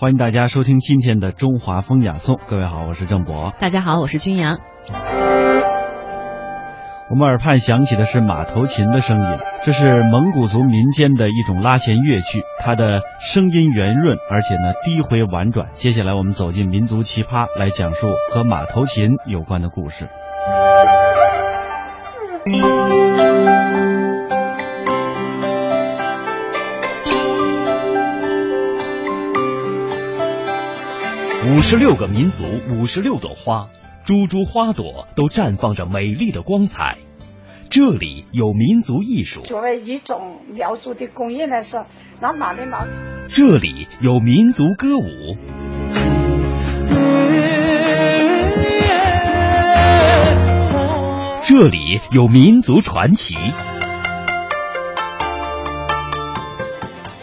欢迎大家收听今天的中华风雅颂。各位好，我是郑博。大家好，我是君阳。我们耳畔响起的是马头琴的声音，这是蒙古族民间的一种拉弦乐器，它的声音圆润，而且呢低回婉转。接下来我们走进民族奇葩，来讲述和马头琴有关的故事。十六个民族，五十六朵花。株株花朵都绽放着美丽的光彩，这里有民族艺术。作为一种苗族的工艺来说，拿马的毛。这里有民族歌舞。这里有民族传奇。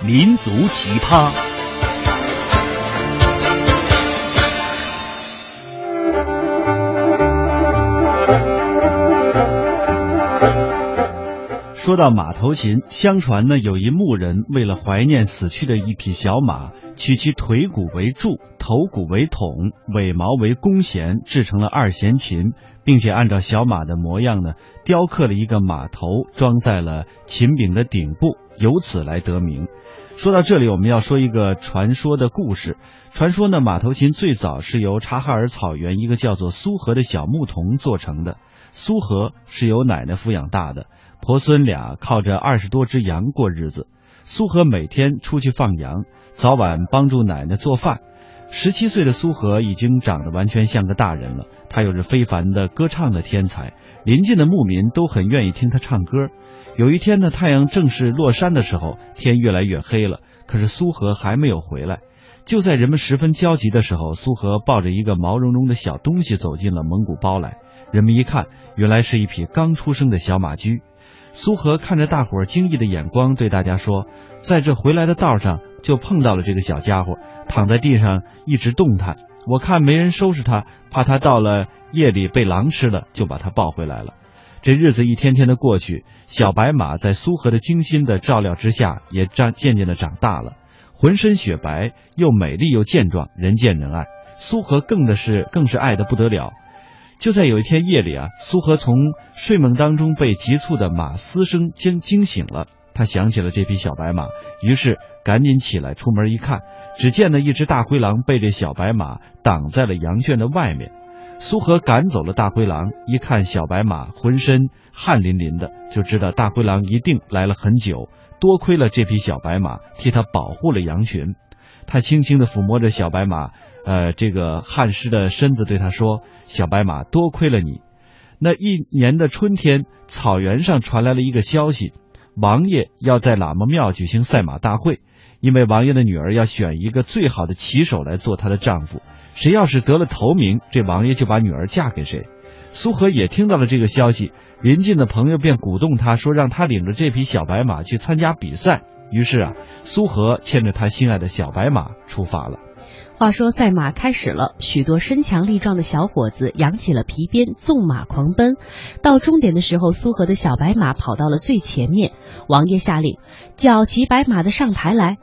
民族奇葩。说到马头琴，相传呢，有一牧人为了怀念死去的一匹小马，取其腿骨为柱，头骨为筒，尾毛为弓弦，制成了二弦琴，并且按照小马的模样呢，雕刻了一个马头，装在了琴柄的顶部，由此来得名。说到这里，我们要说一个传说的故事。传说呢，马头琴最早是由察哈尔草原一个叫做苏和的小牧童做成的。苏和是由奶奶抚养大的。婆孙俩靠着二十多只羊过日子。苏和每天出去放羊，早晚帮助奶奶做饭。十七岁的苏和已经长得完全像个大人了。他有着非凡的歌唱的天才，邻近的牧民都很愿意听他唱歌。有一天呢，太阳正式落山的时候，天越来越黑了，可是苏和还没有回来。就在人们十分焦急的时候，苏和抱着一个毛茸茸的小东西走进了蒙古包来。人们一看，原来是一匹刚出生的小马驹。苏和看着大伙儿惊异的眼光，对大家说：“在这回来的道上，就碰到了这个小家伙，躺在地上一直动弹。我看没人收拾他，怕他到了夜里被狼吃了，就把他抱回来了。这日子一天天的过去，小白马在苏和的精心的照料之下，也长渐渐的长大了，浑身雪白，又美丽又健壮，人见人爱。苏和更的是更是爱的不得了。”就在有一天夜里啊，苏和从睡梦当中被急促的马嘶声惊惊醒了。他想起了这匹小白马，于是赶紧起来出门一看，只见呢一只大灰狼被这小白马挡在了羊圈的外面。苏和赶走了大灰狼，一看小白马浑身汗淋淋的，就知道大灰狼一定来了很久。多亏了这匹小白马替他保护了羊群。他轻轻地抚摸着小白马。呃，这个汗师的身子对他说：“小白马，多亏了你。”那一年的春天，草原上传来了一个消息：王爷要在喇嘛庙举行赛马大会，因为王爷的女儿要选一个最好的骑手来做她的丈夫，谁要是得了头名，这王爷就把女儿嫁给谁。苏和也听到了这个消息，邻近的朋友便鼓动他说：“让他领着这匹小白马去参加比赛。”于是啊，苏和牵着他心爱的小白马出发了。话说赛马开始了，许多身强力壮的小伙子扬起了皮鞭，纵马狂奔。到终点的时候，苏和的小白马跑到了最前面。王爷下令，叫骑白马的上台来。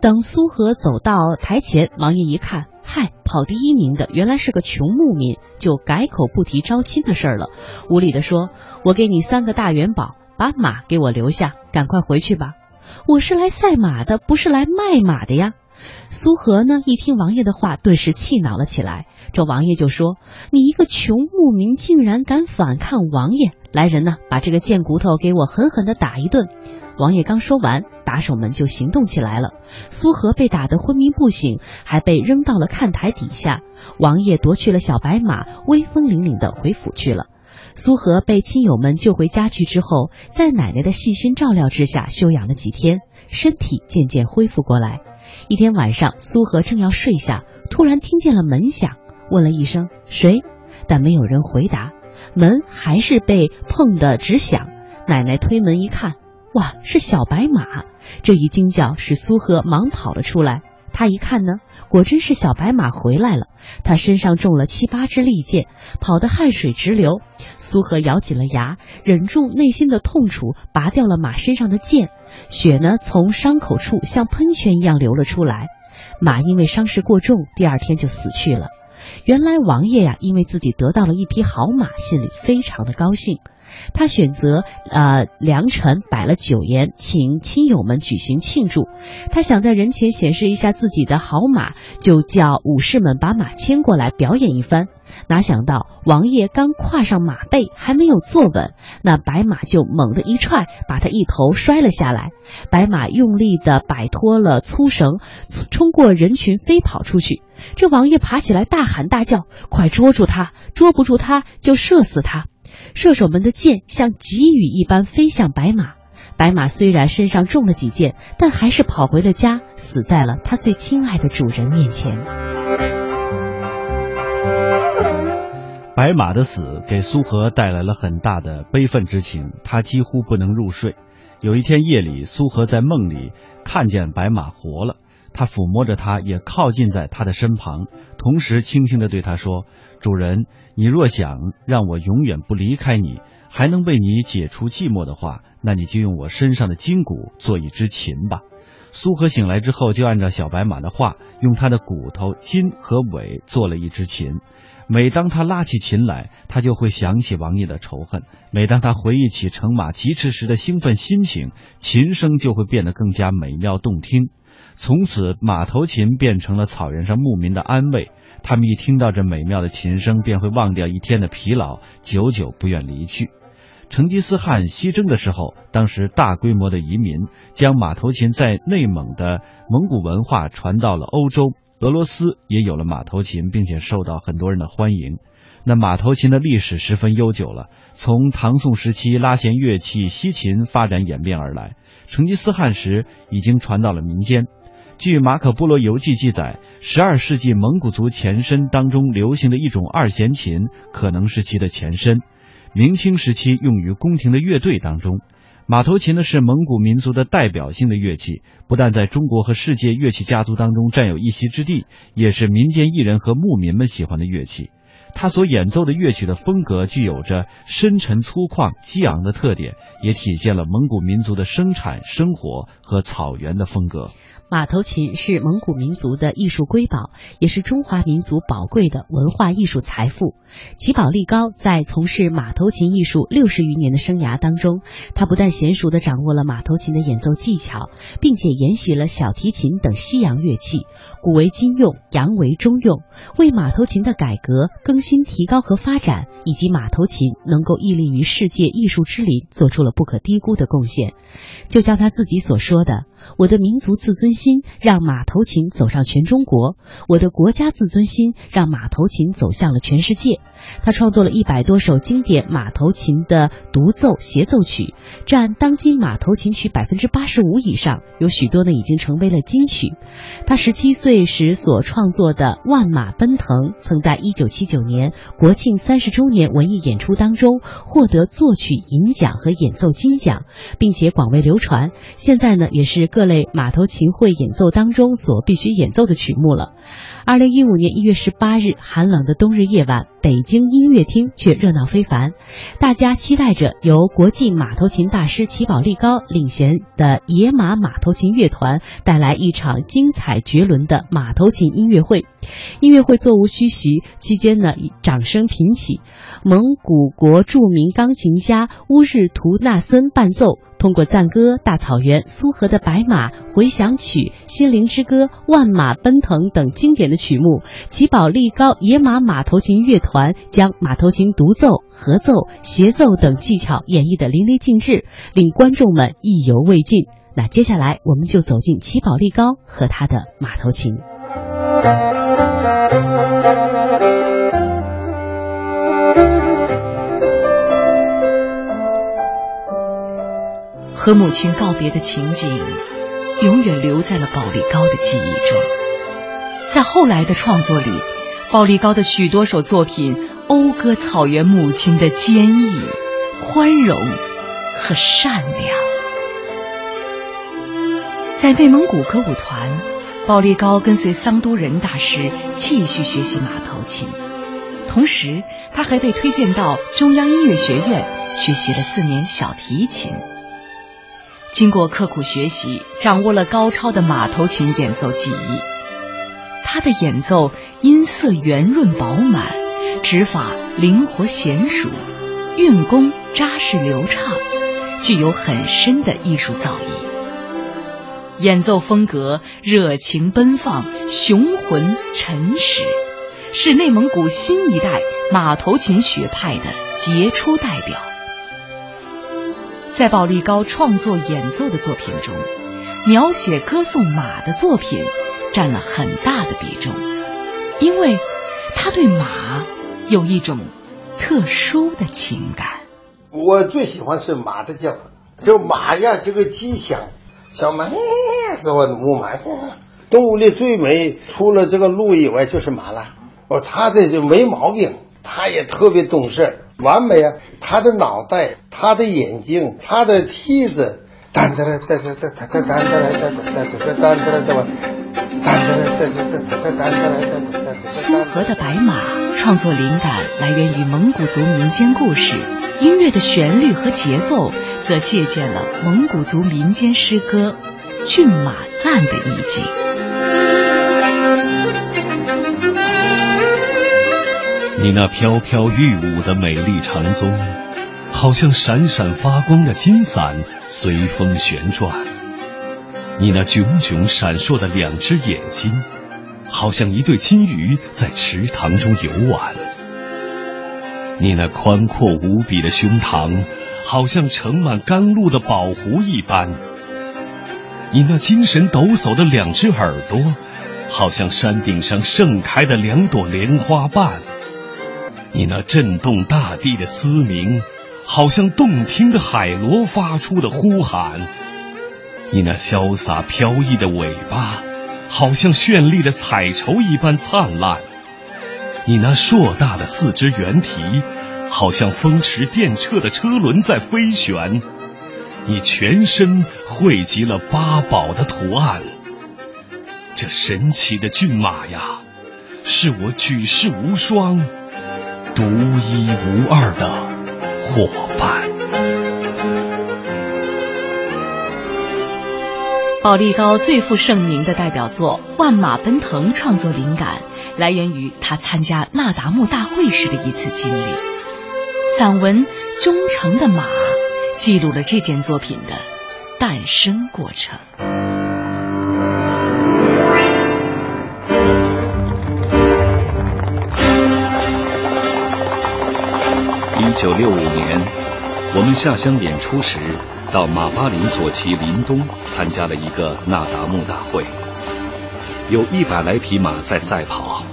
等苏和走到台前，王爷一看，嗨，跑第一名的原来是个穷牧民，就改口不提招亲的事儿了，无礼的说：“我给你三个大元宝，把马给我留下，赶快回去吧。我是来赛马的，不是来卖马的呀。”苏和呢，一听王爷的话，顿时气恼了起来。这王爷就说：“你一个穷牧民，竟然敢反抗王爷！来人呐，把这个贱骨头给我狠狠地打一顿！”王爷刚说完，打手们就行动起来了。苏和被打得昏迷不醒，还被扔到了看台底下。王爷夺去了小白马，威风凛凛的回府去了。苏和被亲友们救回家去之后，在奶奶的细心照料之下休养了几天，身体渐渐恢复过来。一天晚上，苏荷正要睡下，突然听见了门响，问了一声“谁”，但没有人回答，门还是被碰得直响。奶奶推门一看，哇，是小白马！这一惊叫使苏荷忙跑了出来。他一看呢，果真是小白马回来了。他身上中了七八支利箭，跑得汗水直流。苏和咬紧了牙，忍住内心的痛楚，拔掉了马身上的箭。血呢，从伤口处像喷泉一样流了出来。马因为伤势过重，第二天就死去了。原来王爷呀，因为自己得到了一匹好马，心里非常的高兴。他选择呃良辰摆了酒宴，请亲友们举行庆祝。他想在人前显示一下自己的好马，就叫武士们把马牵过来表演一番。哪想到王爷刚跨上马背，还没有坐稳，那白马就猛地一踹，把他一头摔了下来。白马用力地摆脱了粗绳，冲过人群飞跑出去。这王爷爬起来大喊大叫：“快捉住他！捉不住他就射死他！”射手们的箭像急雨一般飞向白马。白马虽然身上中了几箭，但还是跑回了家，死在了他最亲爱的主人面前。白马的死给苏荷带来了很大的悲愤之情，他几乎不能入睡。有一天夜里，苏荷在梦里看见白马活了，他抚摸着它，也靠近在他的身旁，同时轻轻地对他说：“主人，你若想让我永远不离开你，还能为你解除寂寞的话，那你就用我身上的筋骨做一支琴吧。”苏荷醒来之后，就按照小白马的话，用他的骨头、筋和尾做了一支琴。每当他拉起琴来，他就会想起王爷的仇恨；每当他回忆起乘马疾驰时的兴奋心情，琴声就会变得更加美妙动听。从此，马头琴变成了草原上牧民的安慰。他们一听到这美妙的琴声，便会忘掉一天的疲劳，久久不愿离去。成吉思汗西征的时候，当时大规模的移民将马头琴在内蒙的蒙古文化传到了欧洲。俄罗斯也有了马头琴，并且受到很多人的欢迎。那马头琴的历史十分悠久了，从唐宋时期拉弦乐器西琴发展演变而来。成吉思汗时已经传到了民间。据《马可波罗游记》记载，十二世纪蒙古族前身当中流行的一种二弦琴，可能是其的前身。明清时期用于宫廷的乐队当中。马头琴呢是蒙古民族的代表性的乐器，不但在中国和世界乐器家族当中占有一席之地，也是民间艺人和牧民们喜欢的乐器。他所演奏的乐曲的风格具有着深沉粗犷、激昂的特点，也体现了蒙古民族的生产生活和草原的风格。马头琴是蒙古民族的艺术瑰宝，也是中华民族宝贵的文化艺术财富。齐宝力高在从事马头琴艺术六十余年的生涯当中，他不但娴熟地掌握了马头琴的演奏技巧，并且沿袭了小提琴等西洋乐器，古为今用，洋为中用，为马头琴的改革、更新、提高和发展，以及马头琴能够屹立于世界艺术之林，做出了不可低估的贡献。就像他自己所说的：“我的民族自尊。”心让马头琴走上全中国，我的国家自尊心让马头琴走向了全世界。他创作了一百多首经典马头琴的独奏协奏曲，占当今马头琴曲百分之八十五以上，有许多呢已经成为了金曲。他十七岁时所创作的《万马奔腾》，曾在一九七九年国庆三十周年文艺演出当中获得作曲银奖和演奏金奖，并且广为流传。现在呢，也是各类马头琴会演奏当中所必须演奏的曲目了。二零一五年一月十八日，寒冷的冬日夜晚，北京音乐厅却热闹非凡。大家期待着由国际马头琴大师齐宝力高领衔的野马马头琴乐团带来一场精彩绝伦的马头琴音乐会。音乐会座无虚席，期间呢，掌声频起。蒙古国著名钢琴家乌日图纳森伴奏。通过赞歌《大草原》《苏荷的白马》《回响曲》《心灵之歌》《万马奔腾》等经典的曲目，齐宝力高野马马头琴乐团将马头琴独奏、合奏、协奏等技巧演绎得淋漓尽致，令观众们意犹未尽。那接下来，我们就走进齐宝力高和他的马头琴。和母亲告别的情景，永远留在了宝力高的记忆中。在后来的创作里，宝力高的许多首作品讴歌草原母亲的坚毅、宽容和善良。在内蒙古歌舞团，宝力高跟随桑都仁大师继续学习马头琴，同时他还被推荐到中央音乐学院学习了四年小提琴。经过刻苦学习，掌握了高超的马头琴演奏技艺。他的演奏音色圆润饱满，指法灵活娴熟，运功扎实流畅，具有很深的艺术造诣。演奏风格热情奔放、雄浑沉实，是内蒙古新一代马头琴学派的杰出代表。在保利高创作演奏的作品中，描写歌颂马的作品占了很大的比重，因为他对马有一种特殊的情感。我最喜欢是马的叫，就马呀，这个吉祥。小马，给我母马，动物里最美，除了这个鹿以外就是马了。哦，它这就没毛病，它也特别懂事儿，完美啊！他的脑袋，他的眼睛，他的蹄子，哒哒哒哒哒哒哒哒哒哒哒哒哒哒哒哒苏荷的白马创作灵感来源于蒙古族民间故事，音乐的旋律和节奏则借鉴了蒙古族民间诗歌《骏马赞》的意境。你那飘飘欲舞的美丽长鬃，好像闪闪发光的金伞，随风旋转；你那炯炯闪烁的两只眼睛，好像一对金鱼在池塘中游玩；你那宽阔无比的胸膛，好像盛满甘露的宝壶一般；你那精神抖擞的两只耳朵，好像山顶上盛开的两朵莲花瓣。你那震动大地的嘶鸣，好像动听的海螺发出的呼喊；你那潇洒飘逸的尾巴，好像绚丽的彩绸一般灿烂；你那硕大的四肢圆蹄，好像风驰电掣的车轮在飞旋；你全身汇集了八宝的图案。这神奇的骏马呀，是我举世无双。独一无二的伙伴。保利高最负盛名的代表作《万马奔腾》，创作灵感来源于他参加那达慕大会时的一次经历。散文《忠诚的马》记录了这件作品的诞生过程。九六五年，我们下乡演出时，到马巴林左旗林东参加了一个那达慕大会，有一百来匹马在赛跑。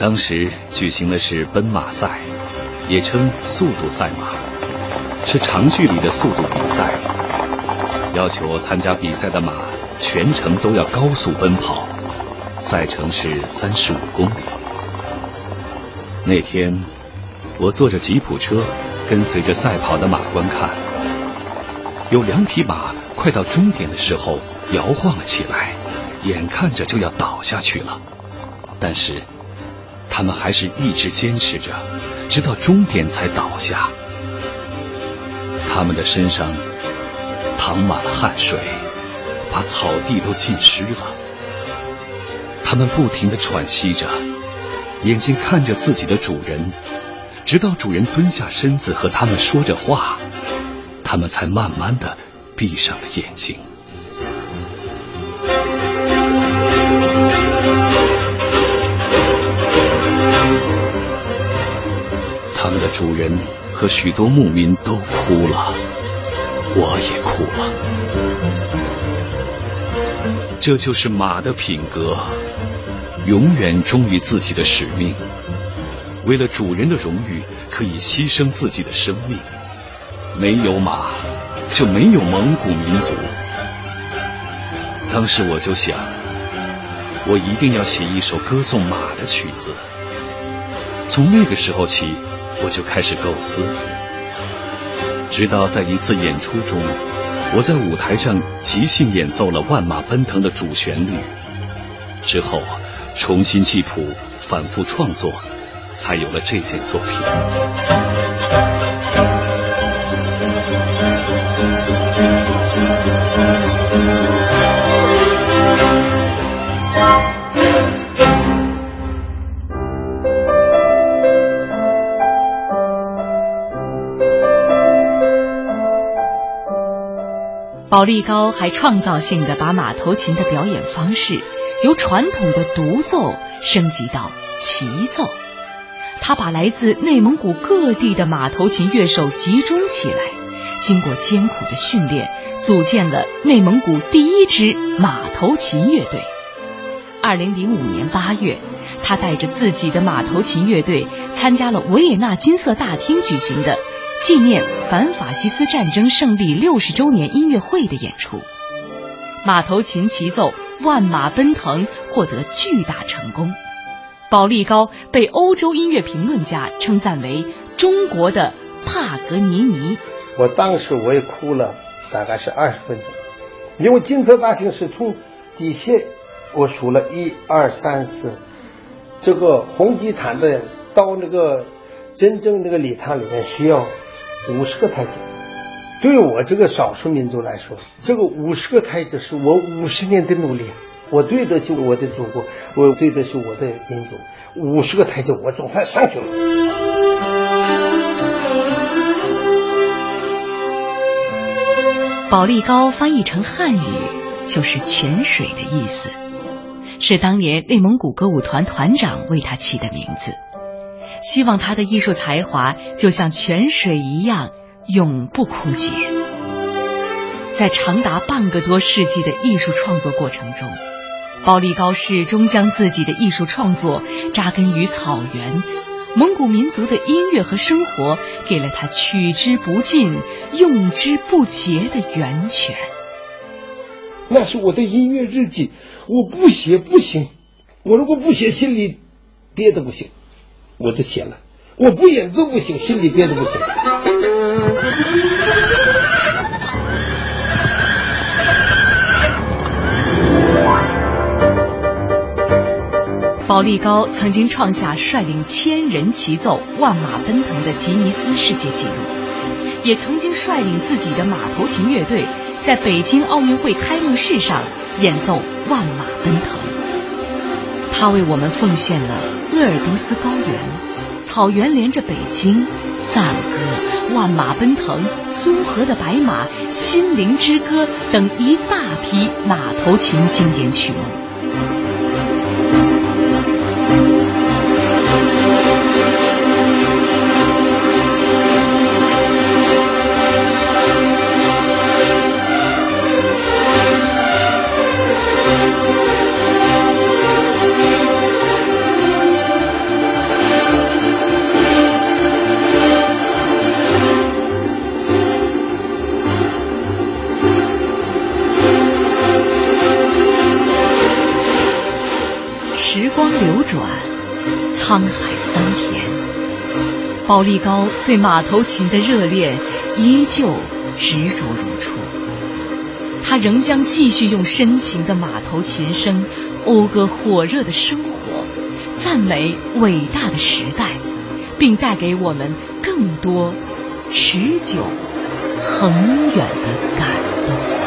当时举行的是奔马赛，也称速度赛马，是长距离的速度比赛，要求参加比赛的马全程都要高速奔跑，赛程是三十五公里。那天。我坐着吉普车，跟随着赛跑的马观看。有两匹马快到终点的时候摇晃了起来，眼看着就要倒下去了。但是，他们还是一直坚持着，直到终点才倒下。他们的身上淌满了汗水，把草地都浸湿了。他们不停的喘息着，眼睛看着自己的主人。直到主人蹲下身子和他们说着话，他们才慢慢的闭上了眼睛。他们的主人和许多牧民都哭了，我也哭了。这就是马的品格，永远忠于自己的使命。为了主人的荣誉，可以牺牲自己的生命。没有马，就没有蒙古民族。当时我就想，我一定要写一首歌颂马的曲子。从那个时候起，我就开始构思，直到在一次演出中，我在舞台上即兴演奏了《万马奔腾》的主旋律，之后重新记谱，反复创作。才有了这件作品。宝丽高还创造性的把马头琴的表演方式由传统的独奏升级到齐奏。他把来自内蒙古各地的马头琴乐手集中起来，经过艰苦的训练，组建了内蒙古第一支马头琴乐队。二零零五年八月，他带着自己的马头琴乐队参加了维也纳金色大厅举行的纪念反法西斯战争胜利六十周年音乐会的演出。马头琴齐奏《万马奔腾》获得巨大成功。保利高被欧洲音乐评论家称赞为中国的帕格尼尼。我当时我也哭了，大概是二十分钟，因为金色大厅是从底下我数了一二三四，这个红地毯的到那个真正那个礼堂里面需要五十个台阶。对我这个少数民族来说，这个五十个台阶是我五十年的努力。我对得起我的祖国，我对得起我的民族。五十个台阶，我总算上去了。保利高翻译成汉语就是“泉水”的意思，是当年内蒙古歌舞团团长为他起的名字，希望他的艺术才华就像泉水一样永不枯竭。在长达半个多世纪的艺术创作过程中。保利高始终将自己的艺术创作扎根于草原，蒙古民族的音乐和生活给了他取之不尽、用之不竭的源泉。那是我的音乐日记，我不写不行。我如果不写，心里憋得不行，我就写了。我不演奏不行，心里憋得不行。保利高曾经创下率领千人齐奏《万马奔腾》的吉尼斯世界纪录，也曾经率领自己的马头琴乐队在北京奥运会开幕式上演奏《万马奔腾》。他为我们奉献了鄂尔多斯高原、草原连着北京、赞歌、万马奔腾、苏河的白马、心灵之歌等一大批马头琴经典曲目。沧海桑田，保利高对马头琴的热恋依旧执着如初。他仍将继续用深情的马头琴声讴歌火热的生活，赞美伟大的时代，并带给我们更多持久、恒远的感动。